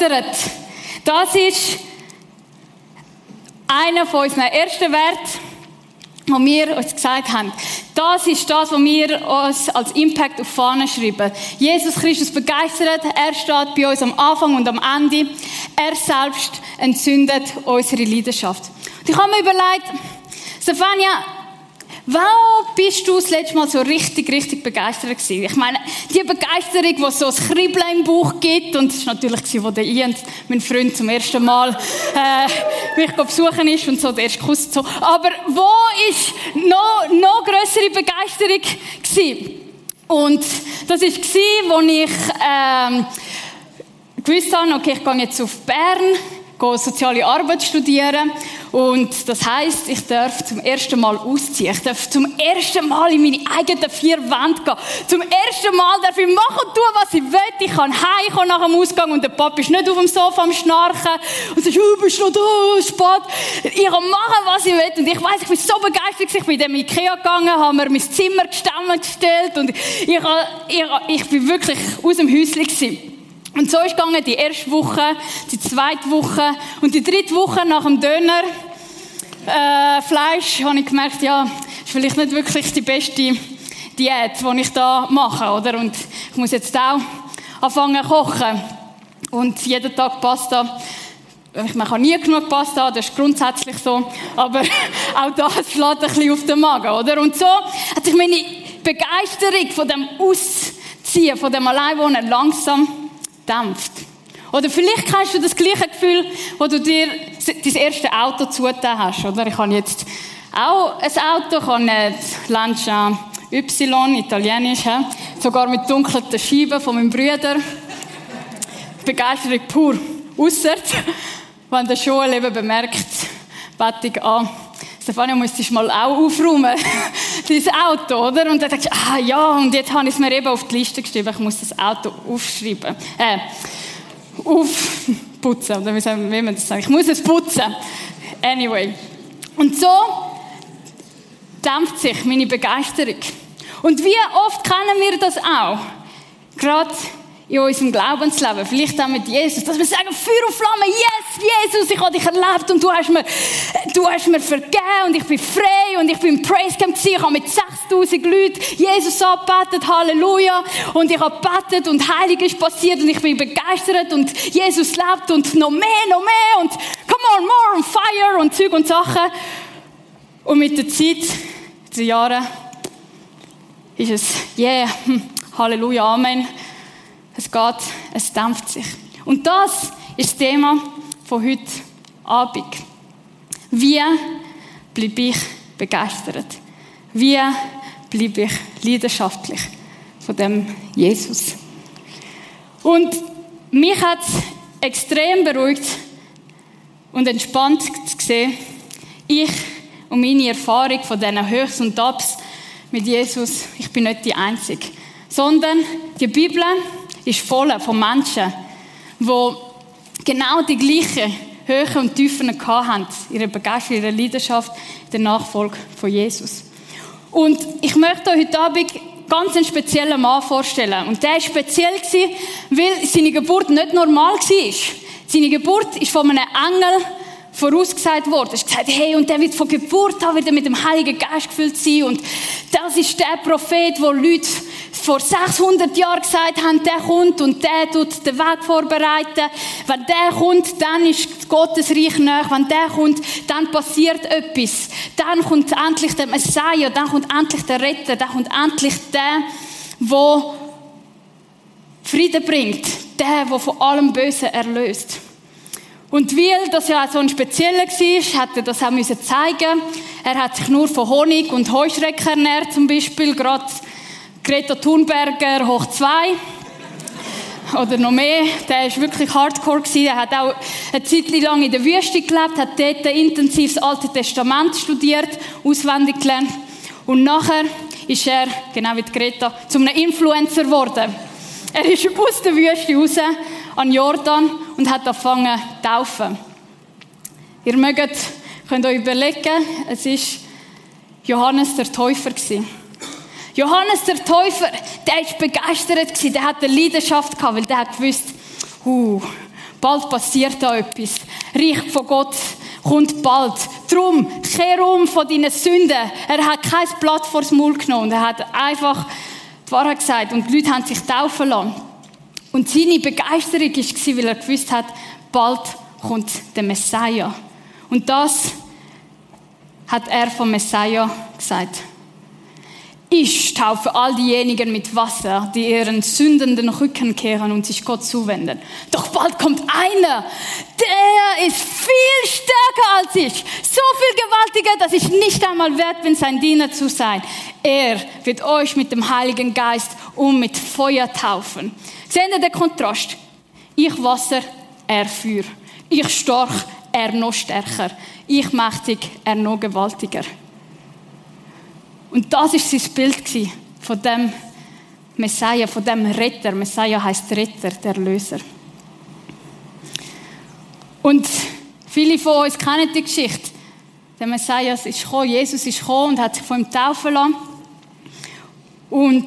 Begeistert. Das ist einer von unseren ersten Werten, wo wir uns gesagt haben. Das ist das, was wir uns als Impact auf Fahnen schreiben. Jesus Christus begeistert, er steht bei uns am Anfang und am Ende. Er selbst entzündet unsere Leidenschaft. Und ich habe mir überlegt, Stefania, Wann bist du das letzte Mal so richtig, richtig begeistert gewesen? Ich meine, die Begeisterung, die so ein Kribbeln im Bauch gibt, und das war natürlich, wo der Ian, mein Freund, zum ersten Mal äh, mich besuchen ist und so der erste Kuss so. Aber wo ist noch, noch größere Begeisterung gewesen? Und das war, als ich ähm, gewusst habe, okay, ich gehe jetzt auf Bern, gehe soziale Arbeit studieren und das heißt, ich darf zum ersten Mal ausziehen. Ich darf zum ersten Mal in meine eigenen vier Wände gehen. Zum ersten Mal darf ich machen und tun, was ich will. Ich kann heimkommen nach dem Ausgang und der Papa ist nicht auf dem Sofa am Schnarchen und sagt, oh, bist noch da, spät. Ich kann machen, was ich will. Und ich weiß, ich bin so begeistert, ich bin in dem Ikea gegangen, habe mir mein Zimmer gestellt und ich, ich, ich, ich bin wirklich aus dem Häuschen gewesen. Und so ist gegangen die erste Woche, die zweite Woche und die dritte Woche nach dem Döner äh, Fleisch habe ich gemerkt, ja, ist vielleicht nicht wirklich die beste Diät, die ich da mache, oder? Und ich muss jetzt auch anfangen kochen und jeden Tag Pasta. Man kann nie genug Pasta, das ist grundsätzlich so, aber auch das schlägt ein bisschen auf den Magen, oder? Und so hat sich meine Begeisterung von dem Ausziehen, von dem Alleinwohnen langsam dämpft. Oder vielleicht kennst du das gleiche Gefühl, wo du dir dein erste Auto zugetan hast, oder? Ich habe jetzt auch ein Auto, ich habe ein Lancia Y, italienisch, he? sogar mit dunkelten Scheiben von meinem Bruder. Begeisterung pur. Ausser, wenn der Joel eben bemerkt, Bettung an, Stefania, müsstest du mal auch aufräumen, dein Auto, oder? Und dann denkst du, ah ja, und jetzt habe ich es mir eben auf die Liste geschrieben, ich muss das Auto aufschreiben, äh, aufputzen, oder wie, sagen, wie man das sagt, ich muss es putzen. Anyway. Und so dämpft sich meine Begeisterung. Und wie oft kennen wir das auch? Gerade in unserem Glaubensleben, vielleicht auch mit Jesus, dass wir sagen, Feuer und Flamme, yes, Jesus, ich habe dich erlebt und du hast mir, du hast mir vergeben und ich bin frei und ich bin im Praise Camp gewesen, ich habe mit 6000 Leuten Jesus angebetet, Halleluja, und ich habe gebetet und Heilig ist passiert und ich bin begeistert und Jesus lebt und noch mehr, noch mehr und come on, more on fire und Zeug und Sachen. Und mit der Zeit, den Jahren, ist es, yeah, Halleluja, Amen es geht, es dämpft sich. Und das ist das Thema von heute Abend. Wie bleibe ich begeistert? Wie bleibe ich leidenschaftlich von dem Jesus? Und mich hat es extrem beruhigt und entspannt zu sehen, ich und meine Erfahrung von diesen Höchst und Tabs mit Jesus, ich bin nicht die Einzige, sondern die Bibel ist voll von Menschen, die genau die gleichen Höhen und Tiefen hatten, ihre Begeisterung, ihre Leidenschaft, der Nachfolge von Jesus. Und ich möchte euch heute Abend ganz einen speziellen Mann vorstellen. Und der war speziell, weil seine Geburt nicht normal war. Seine Geburt ist von einem Engel vorausgesagt worden. Es ist gesagt, hey, und der wird von Geburt an wieder mit dem Heiligen Geist gefüllt sein. Und das ist der Prophet, wo Leute vor 600 Jahren gesagt haben, der kommt und der tut den Weg vorbereiten. Wenn der kommt, dann ist Gottes Reich nach. Wenn der kommt, dann passiert etwas. Dann kommt endlich der Messiah, dann kommt endlich der Retter, dann kommt endlich der, wo Frieden bringt, der, wo von allem Bösen erlöst. Und weil das ja so ein Spezieller war, hat er das auch müssen zeigen. Er hat sich nur von Honig und Heuschrecken ernährt, zum Beispiel. Gerade Greta Thunberger hoch zwei. Oder noch mehr. Der war wirklich hardcore. Er hat auch eine Zeit lang in der Wüste gelebt, hat dort intensiv das Alte Testament studiert, auswendig gelernt. Und nachher ist er, genau wie Greta, zu einem Influencer geworden. Er ist aus der Wüste raus an Jordan und hat angefangen zu taufen. Ihr mögt, könnt euch überlegen, es war Johannes der Täufer. Johannes der Täufer, der war begeistert, der hatte eine Leidenschaft, weil der hat gewusst, uh, bald passiert da etwas. Reich von Gott kommt bald. Drum, kehr um von deinen Sünden. Er hat kein Blatt vors Maul genommen. Er hat einfach die Wahrheit gesagt. Und die Leute haben sich taufen lassen. Und seine Begeisterung war, weil er gewusst hat, bald kommt der Messiah. Und das hat er vom Messiah gesagt. Ich taufe all diejenigen mit Wasser, die ihren sündenden Rücken kehren und sich Gott zuwenden. Doch bald kommt einer, der ist viel stärker als ich, so viel gewaltiger, dass ich nicht einmal wert bin, sein Diener zu sein. Er wird euch mit dem Heiligen Geist und mit Feuer taufen. Seht ihr den Kontrast? Ich Wasser, er Feuer. Ich stark, er noch stärker. Ich mächtig, er noch gewaltiger. Und das ist sein Bild von dem Messiah, von dem Retter. Messiah heißt Retter, der Löser. Und viele von uns kennen die Geschichte. Der Messiah ist gekommen, Jesus ist gekommen und hat sich von ihm taufen lassen. Und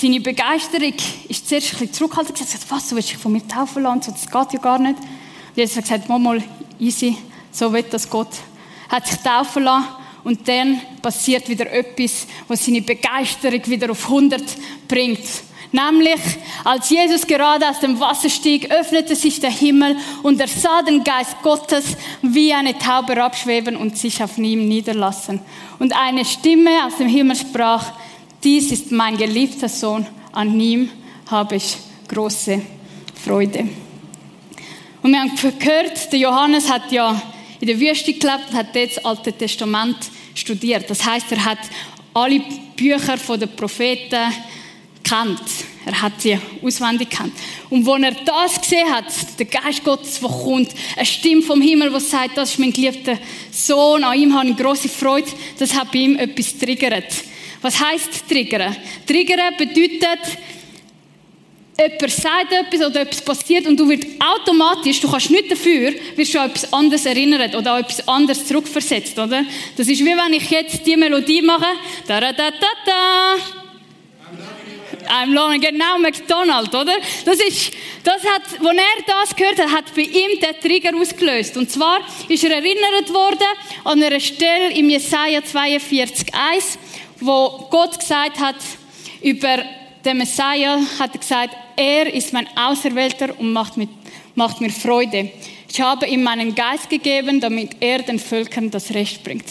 seine Begeisterung ist zuerst ein bisschen zurückgehalten und gesagt, was, du willst dich von mir taufen lassen? Das geht ja gar nicht. Und Jesus hat gesagt, mal, mal, easy, so wird das Gott. Er hat sich taufen lassen und dann passiert wieder etwas, was seine Begeisterung wieder auf 100 bringt. Nämlich, als Jesus gerade aus dem Wasser stieg, öffnete sich der Himmel und er sah den Geist Gottes wie eine Taube abschweben und sich auf ihm niederlassen. Und eine Stimme aus dem Himmel sprach, dies ist mein geliebter Sohn, an ihm habe ich große Freude. Und wir haben gehört, der Johannes hat ja in der Wüste gelebt und hat das Alte Testament studiert. Das heißt, er hat alle Bücher der Propheten kennt. Er hat sie auswendig kennt. Und wenn er das gesehen hat, der Geist Gottes, der kommt, eine Stimme vom Himmel, die sagt, das ist mein geliebter Sohn, an ihm habe ich große Freude, das hat bei ihm etwas triggert. Was heißt triggern? Triggern bedeutet, jemand sagt etwas oder etwas passiert und du wirst automatisch, du kannst nicht dafür, wirst du an etwas anderes erinnert oder an etwas anderes zurückversetzt, oder? Das ist wie wenn ich jetzt die Melodie mache, da da da da da. I'm loving, genau, McDonald, oder? Das ist, das hat, als er das gehört hat, hat bei ihm der Trigger ausgelöst. Und zwar ist er erinnert worden an einer Stelle im Jesaja 42,1, wo Gott gesagt hat über der Messiah hat gesagt, er ist mein Auserwählter und macht, mit, macht mir Freude. Ich habe ihm meinen Geist gegeben, damit er den Völkern das Recht bringt.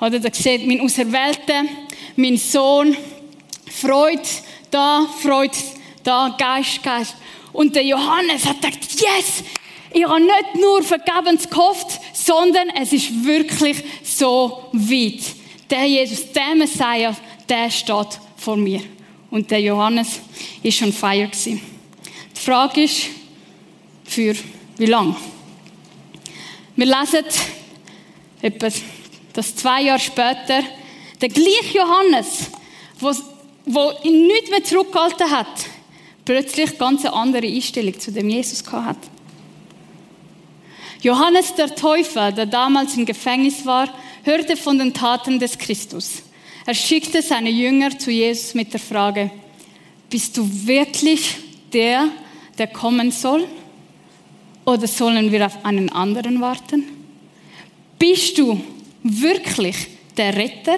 Oder da seht mein Auserwählter, mein Sohn, Freude da, Freude da, Geist, Geist. Und der Johannes hat gesagt, yes, ich habe nicht nur vergebens gehofft, sondern es ist wirklich so weit. Der Jesus, der Messiah, der steht vor mir und der Johannes ist schon feier Die Frage ist, für wie lang? Wir lesen etwas, dass zwei Jahre später der gleiche Johannes, wo ihn nicht mehr zurückgehalten hat, plötzlich ganz eine andere Einstellung zu dem Jesus hat. Johannes der Täufer, der damals im Gefängnis war, hörte von den Taten des Christus. Er schickte seine Jünger zu Jesus mit der Frage, bist du wirklich der, der kommen soll? Oder sollen wir auf einen anderen warten? Bist du wirklich der Retter?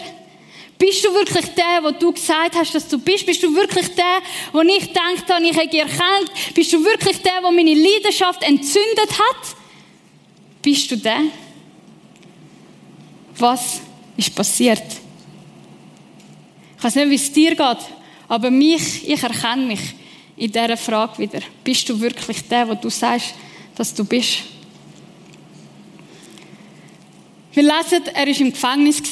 Bist du wirklich der, wo du gesagt hast, dass du bist? Bist du wirklich der, wo ich gedacht habe, ich hätte erkannt? Bist du wirklich der, wo meine Leidenschaft entzündet hat? Bist du der? Was ist passiert? Ich weiß nicht, wie es dir geht, aber mich, ich erkenne mich in dieser Frage wieder. Bist du wirklich der, wo du sagst, dass du bist? Wir lesen, er war im Gefängnis.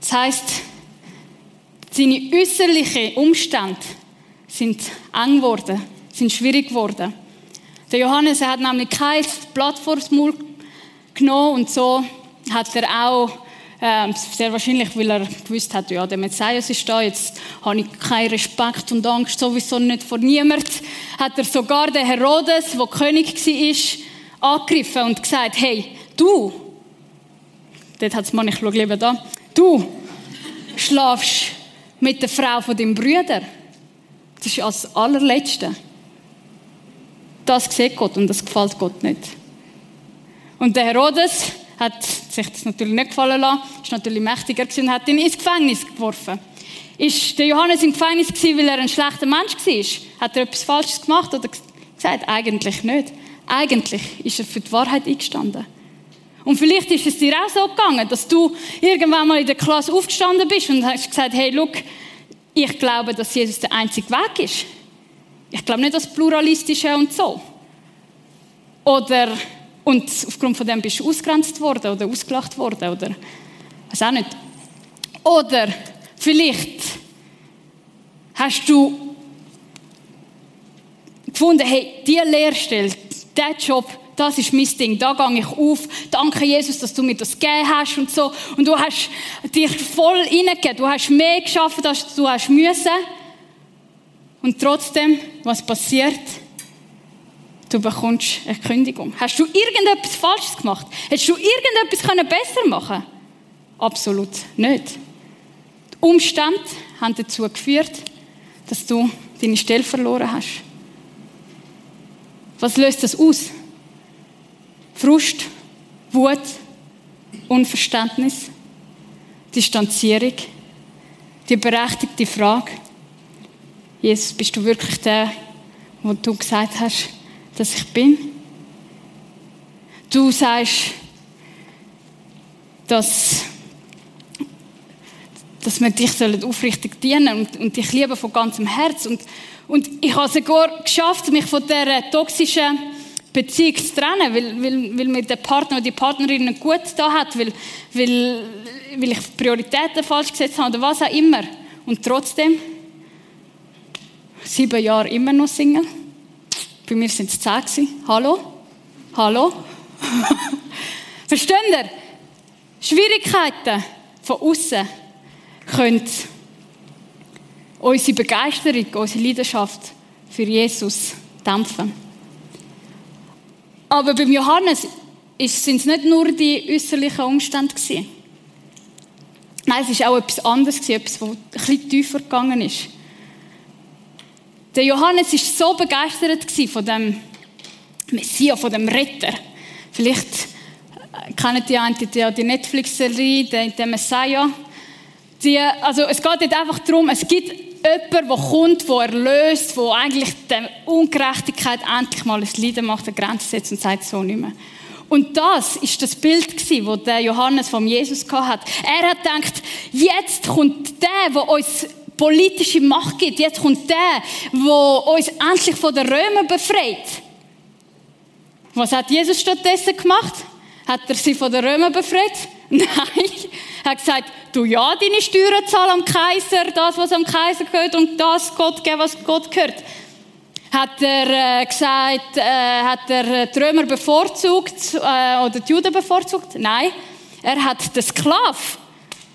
Das heisst, seine äußerlichen Umstände sind eng geworden, sind schwierig geworden. Der Johannes er hat nämlich kein Blatt vor das Maul genommen und so hat er auch ähm, sehr wahrscheinlich, weil er gewusst hat, ja, der Messias ist da, jetzt habe ich keinen Respekt und Angst, sowieso nicht vor niemand. Hat er sogar den Herodes, der König war, angegriffen und gesagt, hey, du, dort hat es man, ich schaue lieber da, du schlafst mit der Frau von deinem Bruder. Das ist als allerletzte. Das sieht Gott und das gefällt Gott nicht. Und der Herodes hat sich das natürlich nicht gefallen lassen, ist natürlich mächtiger gewesen und hat ihn ins Gefängnis geworfen. Ist der Johannes im Gefängnis gewesen, weil er ein schlechter Mensch war? Hat er etwas Falsches gemacht oder gesagt? Eigentlich nicht. Eigentlich ist er für die Wahrheit eingestanden. Und vielleicht ist es dir auch so gegangen, dass du irgendwann mal in der Klasse aufgestanden bist und hast gesagt, hey, look, ich glaube, dass Jesus der einzige Weg ist. Ich glaube nicht das Pluralistische und so. Oder, und aufgrund von dem bist du ausgrenzt worden oder ausgelacht worden oder, weiß auch nicht. Oder vielleicht hast du gefunden, hey, diese Lehrstelle, dieser Job, das ist mein Ding, da gehe ich auf. Danke, Jesus, dass du mir das gegeben hast und so. Und du hast dich voll reingegeben. Du hast mehr geschafft, als du hast müssen. Und trotzdem, was passiert? Du bekommst eine Kündigung. Hast du irgendetwas Falsches gemacht? Hättest du irgendetwas besser machen können? Absolut nicht. Die Umstände haben dazu geführt, dass du deine Stelle verloren hast. Was löst das aus? Frust, Wut, Unverständnis, Distanzierung, die berechtigte Frage, Jesus, bist du wirklich der, wo du gesagt hast, dass ich bin? Du sagst, dass, dass wir dich aufrichtig dienen und, und dich lieben von ganzem Herz. Und, und ich habe es sogar geschafft, mich von dieser toxischen Beziehung zu trennen, weil, weil, weil mir der Partner oder die Partnerin gut da hat, weil, weil, weil ich Prioritäten falsch gesetzt habe oder was auch immer. Und trotzdem, sieben Jahre immer noch Single. Bei mir sind es zehn. Hallo? Hallo? Versteht ihr? Schwierigkeiten von außen können unsere Begeisterung, unsere Leidenschaft für Jesus dämpfen. Aber beim Johannes sind es nicht nur die äußerlichen Umstände gewesen. Nein, es war auch etwas anderes etwas, was bisschen tiefer gegangen ist. Der Johannes war so begeistert von dem Messias, von dem Retter. Vielleicht äh, kennen die einen die Netflix-Serie, der Messiah. Die, also es geht einfach darum, es gibt jemand, der kommt, der erlöst, der eigentlich der Ungerechtigkeit endlich mal ein Leiden macht, eine Grenze setzt und sagt so nicht mehr. Und das ist das Bild das der Johannes vom Jesus hat. Er hat gedacht, jetzt kommt der, der uns politische Macht gibt. Jetzt kommt der, der uns endlich von den Römern befreit. Was hat Jesus stattdessen gemacht? Hat er sie von den Römern befreit? Nein. Er hat gesagt, du ja deine Steuern zahl am Kaiser, das, was am Kaiser gehört und das Gott geben, was Gott gehört. Hat er äh, gesagt, äh, hat er die Römer bevorzugt äh, oder die Juden bevorzugt? Nein. Er hat den Sklav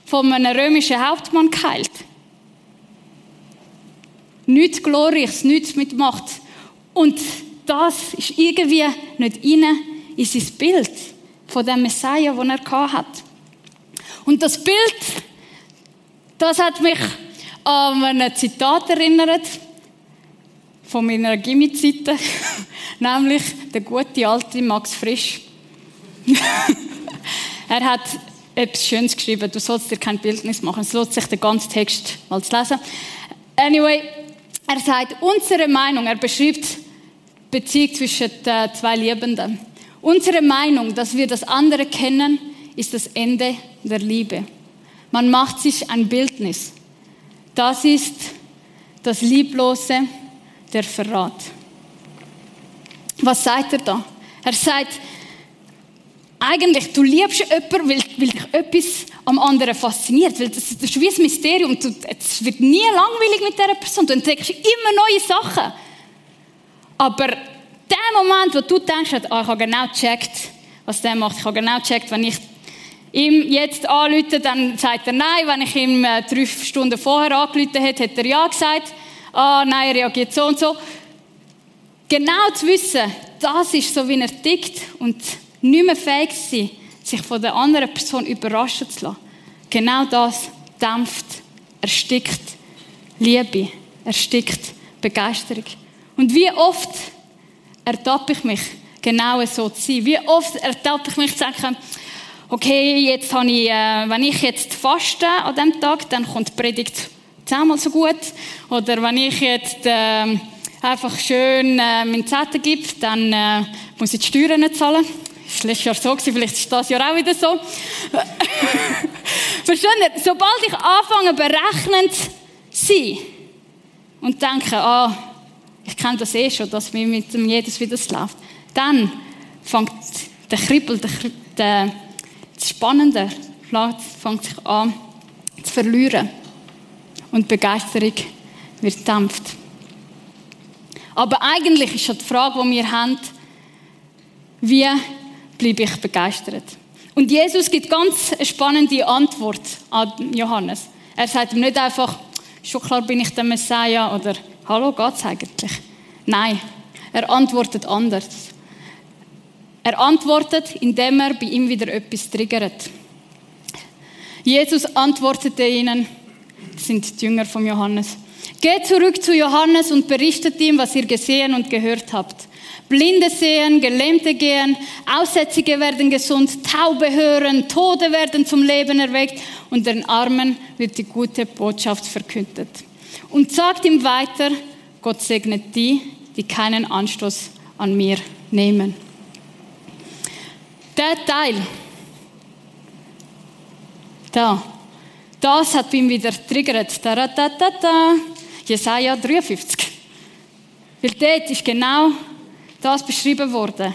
von einem römischen Hauptmann geheilt. Nichts Glorreiches, nichts mit Macht. Und das ist irgendwie nicht rein in sein Bild von dem Messiah, den er hat. Und das Bild, das hat mich an ein Zitat erinnert von meiner Gimmi-Zeiten, nämlich der gute alte Max Frisch. er hat etwas Schönes geschrieben, du sollst dir kein Bildnis machen, es lohnt sich den ganzen Text mal zu lesen. Anyway, er sagt, unsere Meinung, er beschreibt Beziehung zwischen den zwei Liebenden. Unsere Meinung, dass wir das andere kennen, ist das Ende der Liebe. Man macht sich ein Bildnis. Das ist das Lieblose, der Verrat. Was sagt er da? Er sagt, eigentlich, du liebst jemanden, weil, weil dich etwas am anderen fasziniert. Weil das, das ist wie ein Mysterium. es wird nie langweilig mit dieser Person. Du entdeckst immer neue Sachen. Aber der Moment, wo du denkst, oh, ich habe genau gecheckt, was der macht. Ich habe genau gecheckt, wenn ich ihm jetzt anrufe, dann sagt er nein. Wenn ich ihm äh, drei Stunden vorher angerufen hätte, hätte er ja gesagt. Ah, nein, er reagiert so und so. Genau zu wissen, das ist so, wie er tickt und nicht mehr fähig sein, sich von der anderen Person überraschen zu lassen. Genau das dämpft, erstickt Liebe, erstickt Begeisterung. Und wie oft ertappe ich mich, genau so zu sein? Wie oft ertappe ich mich zu sagen, okay, jetzt habe ich, äh, wenn ich jetzt faste an diesem Tag, dann kommt die Predigt zehnmal so gut. Oder wenn ich jetzt äh, einfach schön äh, meinen Zettel gebe, dann äh, muss ich die Steuern nicht zahlen. Das war letztes Jahr so, vielleicht ist das Jahr auch wieder so. Verstehen ihr? Sobald ich anfange, berechnend zu sein und denke, ah, ich kenne das eh schon, dass mir mit dem jedes wieder läuft, dann fängt der Kribbel, der, der, das Spannende fängt sich an zu verlieren. Und Begeisterung wird dämpft. Aber eigentlich ist schon die Frage, die wir haben, wie bleibe ich begeistert? Und Jesus gibt ganz eine spannende Antwort an Johannes. Er sagt ihm nicht einfach, schon klar bin ich der Messiah oder hallo, geht's eigentlich? Nein, er antwortet anders. Er antwortet, indem er bei ihm wieder etwas triggert. Jesus antwortete ihnen, das sind die Jünger von Johannes, geht zurück zu Johannes und berichtet ihm, was ihr gesehen und gehört habt. Blinde sehen, Gelähmte gehen, Aussätzige werden gesund, Taube hören, Tode werden zum Leben erweckt und den Armen wird die gute Botschaft verkündet. Und sagt ihm weiter, Gott segnet die, die keinen Anstoß an mir nehmen. Der Teil, da, das hat ihn wieder triggert. Da, da, da, da. Jesaja 53. Weil dort ist genau das beschrieben worden.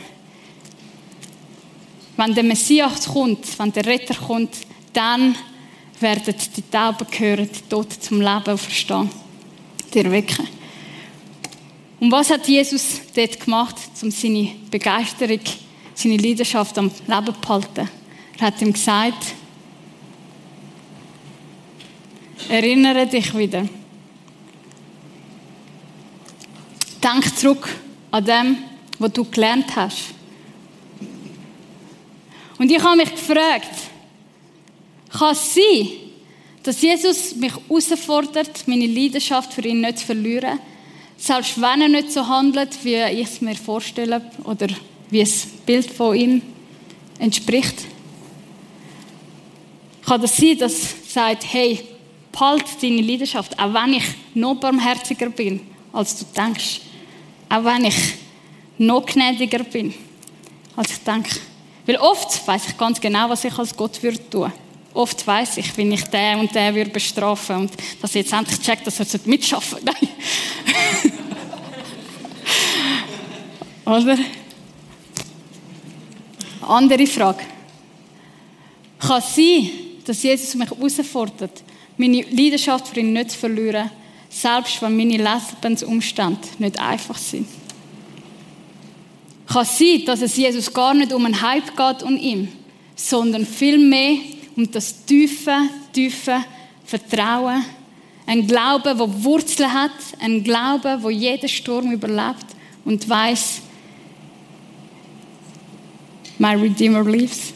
Wenn der Messias kommt, wenn der Retter kommt, dann werden die Tauben gehören, die Toten zum Leben verstehen, die erwecken. Und was hat Jesus dort gemacht, um seine Begeisterung, seine Leidenschaft am Leben zu halten? Er hat ihm gesagt, erinnere dich wieder. Denk zurück an dem, was du gelernt hast. Und ich habe mich gefragt, kann es sein, dass Jesus mich herausfordert, meine Leidenschaft für ihn nicht zu verlieren, selbst wenn er nicht so handelt, wie ich es mir vorstelle oder wie das Bild von ihm entspricht? Kann das sein, dass er sagt, hey, behalt deine Leidenschaft, auch wenn ich noch barmherziger bin, als du denkst, auch wenn ich noch gnädiger bin, als ich denke. Weil oft weiß ich ganz genau, was ich als Gott würde tun. Oft weiß ich, wenn ich den und den würde bestrafen und dass ich jetzt endlich checkt, dass er mitschaffen Nein. Oder? Andere Frage. Kann es sein, dass Jesus mich herausfordert, meine Leidenschaft für ihn nicht zu verlieren, selbst wenn meine Lebensumstände nicht einfach sind? Kann sein, dass es Jesus gar nicht um einen Hype geht und ihm, sondern vielmehr um das tiefe, tiefe Vertrauen. Ein Glaube, wo Wurzeln hat, ein Glaube, wo jeden Sturm überlebt und weiß, my Redeemer lives.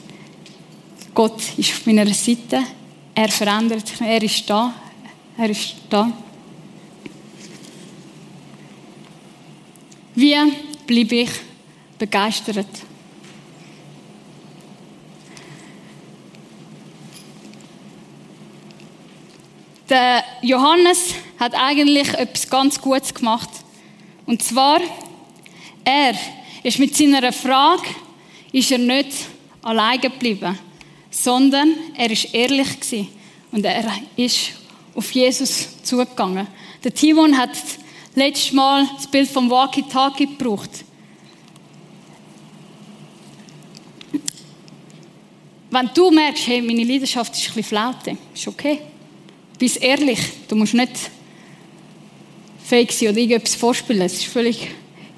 Gott ist auf meiner Seite. Er verändert sich. Er ist da. Er ist da. Wie bleibe ich begeistert. Der Johannes hat eigentlich etwas ganz Gutes gemacht. Und zwar, er ist mit seiner Frage, ist er nicht allein geblieben, sondern er ist ehrlich gewesen. und er ist auf Jesus zugegangen. Der Timon hat letztes Mal das Bild vom Walkie-Talkie gebraucht. Wenn du merkst, hey, meine Leidenschaft ist ein bisschen flaute, ist okay. Bist ehrlich. Du musst nicht fake sein oder irgendetwas vorspielen. Es ist völlig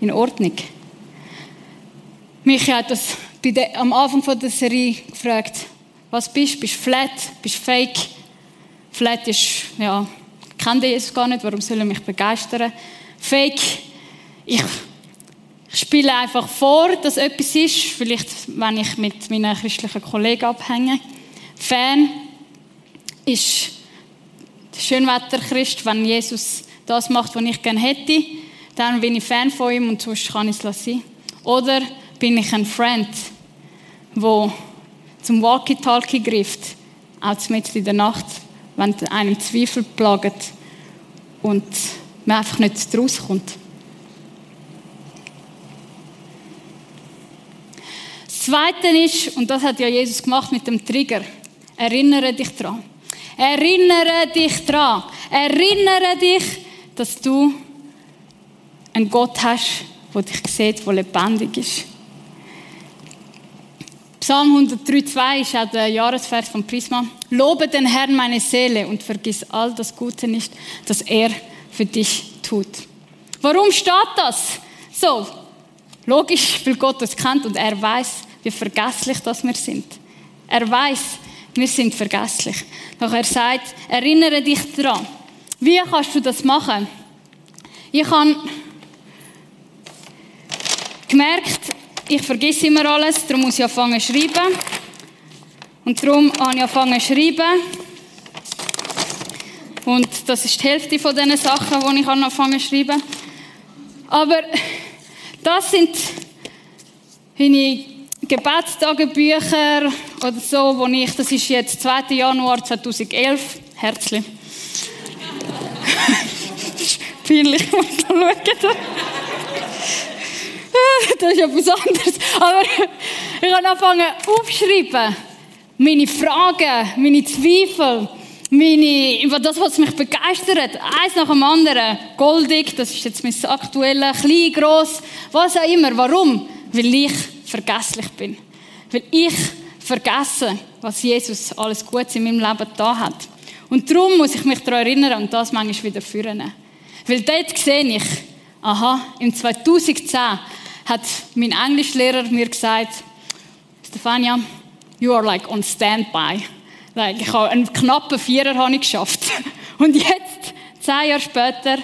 in Ordnung. Mich hat das der, am Anfang von der Serie gefragt, was bist du? Bist du flat? Bist du fake? Flat ist, ja, ich kenne Jesus gar nicht, warum soll er mich begeistern? Fake, ich spiele einfach vor, dass etwas ist, vielleicht wenn ich mit meinen christlichen Kollegen abhänge. Fan ist der Schönwetterchrist, wenn Jesus das macht, was ich gerne hätte, dann bin ich Fan von ihm und sonst kann ich es lassen. Oder bin ich ein Friend, wo zum Walkie-Talkie greift, auch mitten in der Nacht, wenn einem Zweifel plagt und man einfach nicht rauskommt. Zweite ist, und das hat ja Jesus gemacht mit dem Trigger, erinnere dich dran. Erinnere dich dran. Erinnere dich, dass du einen Gott hast, der dich sieht, der lebendig ist. Psalm 103,2 ist auch der Jahresvers von Prisma. Lobe den Herrn meine Seele und vergiss all das Gute nicht, das er für dich tut. Warum steht das? So, logisch, weil Gott uns kennt und er weiß, wie vergesslich das wir sind. Er weiß, wir sind vergesslich. Doch er sagt, erinnere dich daran. Wie kannst du das machen? Ich habe gemerkt, ich vergesse immer alles, darum muss ich anfangen zu schreiben. Und darum habe ich angefangen zu schreiben. Und das ist die Hälfte von diesen Sachen, die ich angefangen zu schreiben. Aber das sind meine Gebetstagebücher oder so, wo ich, das ist jetzt 2. Januar 2011, herzlich. Peinlich, muss ich schauen. das ist etwas anderes. Aber ich habe angefangen aufzuschreiben. Meine Fragen, meine Zweifel, meine, das, was mich begeistert. Eins nach dem anderen. Goldig, das ist jetzt mein aktuelles, klein, gross, was auch immer. Warum? Weil ich vergesslich bin. Weil ich vergesse, was Jesus alles Gutes in meinem Leben da hat. Und darum muss ich mich daran erinnern und das manchmal wieder führen. Weil dort sehe ich, aha, im 2010 hat mein Englischlehrer mir gesagt, Stefania, you are like on standby. Like, ich habe einen knappen Vierer habe ich geschafft. Und jetzt, zehn Jahre später,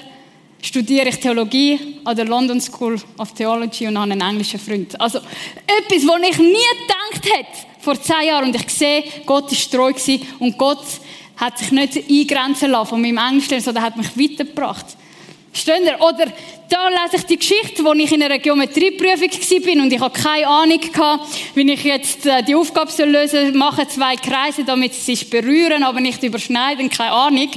studiere ich Theologie an der London School of Theology und habe einen englischen Freund. Also etwas, was ich nie gedacht hätte vor zehn Jahren. Und ich sehe, Gott ist treu gewesen und Gott hat sich nicht eingrenzen lassen von meinem Englisch, sondern hat mich weitergebracht. Steht ihr? Oder da lese ich die Geschichte, wo ich in einer Geometrieprüfung war und ich habe keine Ahnung gehabt, wie ich jetzt äh, die Aufgabe lösen soll. Mache zwei Kreise, damit sie sich berühren, aber nicht überschneiden, keine Ahnung.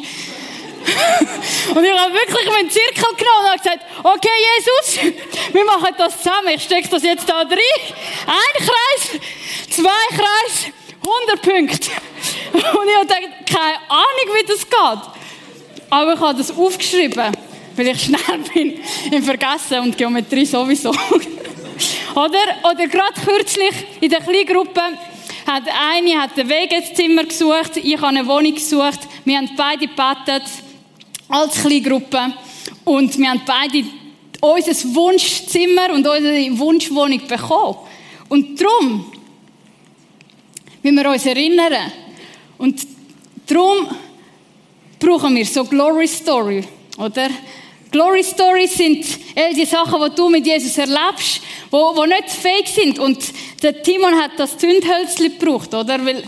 und ich habe wirklich meinen Zirkel genommen und gesagt, okay Jesus, wir machen das zusammen. Ich stecke das jetzt da drin. Ein Kreis, zwei Kreise, 100 Punkte. Und ich habe gedacht, keine Ahnung, wie das geht. Aber ich habe das aufgeschrieben weil ich schnell bin im Vergessen und Geometrie sowieso. oder, oder gerade kürzlich in der Kleingruppe hat eine hat ein Wegezimmer gesucht, ich habe eine Wohnung gesucht. Wir haben beide gebetet als Kleingruppe und wir haben beide unser Wunschzimmer und unsere Wunschwohnung bekommen. Und darum müssen wir uns erinnern. Und darum brauchen wir so Glory Story, oder? Glory Stories sind all die Sachen, die du mit Jesus erlebst, wo nicht fake sind. Und der Timon hat das Zündhölzchen gebraucht, oder? Weil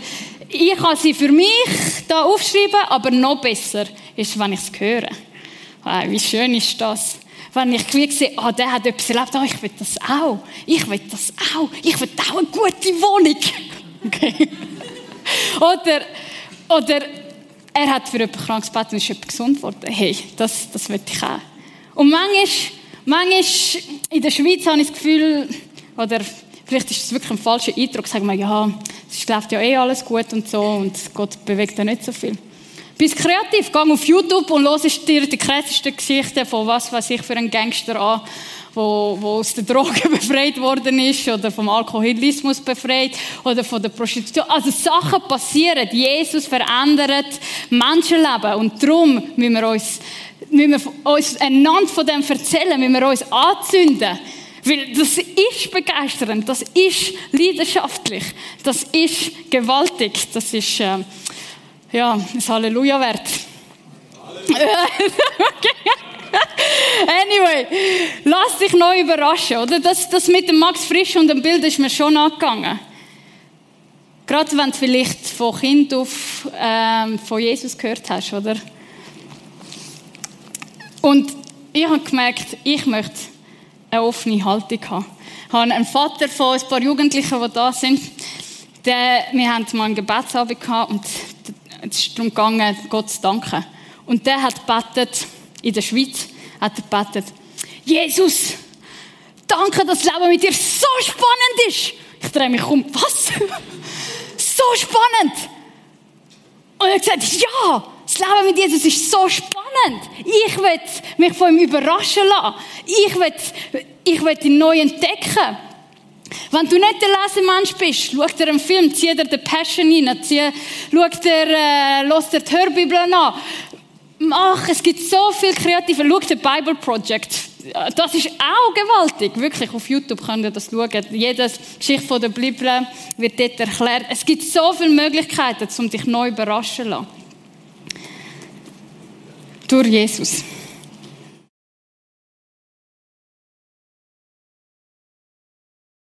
ich kann sie für mich da aufschreiben, aber noch besser ist, wenn ich es höre. Wow, wie schön ist das? Wenn ich sehe, ah, oh, der hat etwas erlebt, oh, ich will das auch. Ich will das auch. Ich will auch eine gute Wohnung. Okay. oder, oder er hat für jemanden krank gebeten und ist jemand gesund geworden. Hey, das, das will ich auch. Und manchmal, manchmal in der Schweiz habe ich das Gefühl, oder vielleicht ist es wirklich ein falscher Eindruck, sagen wir, ja, es läuft ja eh alles gut und so und Gott bewegt ja nicht so viel. Bist kreativ, geh auf YouTube und hörst dir die krassesten Geschichten von was weiß ich für einen Gangster an, wo, wo aus der Droge befreit worden ist oder vom Alkoholismus befreit oder von der Prostitution. Also Sachen passieren. Jesus verändert Menschenleben und darum müssen wir uns müssen wir uns einander von dem erzählen, müssen wir uns anzünden. Weil das ist begeisternd, das ist leidenschaftlich, das ist gewaltig, das ist, äh, ja, ein Halleluja wert. anyway, lass dich neu überraschen, oder? Das, das mit dem Max Frisch und dem Bild ist mir schon angegangen. Gerade wenn du vielleicht von Kind auf ähm, von Jesus gehört hast, oder? Und ich habe gemerkt, ich möchte eine offene Haltung haben. Ich habe einen Vater von ein paar Jugendlichen, die da sind. Der, wir hatten mal einen Gebetsabend gehabt und es ist darum gegangen, Gott zu danken. Und der hat betet, in der Schweiz, hat er betet, Jesus, danke, dass das Leben mit dir so spannend ist. Ich drehe mich um, was? so spannend! Und er hat gesagt, ja, das Leben mit Jesus ist so spannend. Ich will mich von ihm überraschen lassen. Ich will, ich will ihn neu entdecken. Wenn du nicht der Lesemensch bist, schau dir einen Film, zieh dir den Passion rein, schau dir, äh, lass dir die Hörbibel an. Mach, es gibt so viel Kreative. Schau dir Bible Project. Das ist auch gewaltig. Wirklich, auf YouTube könnt ihr das schauen. Jede Geschichte von der Bibel wird dort erklärt. Es gibt so viele Möglichkeiten, um dich neu überraschen zu lassen. Durch Jesus.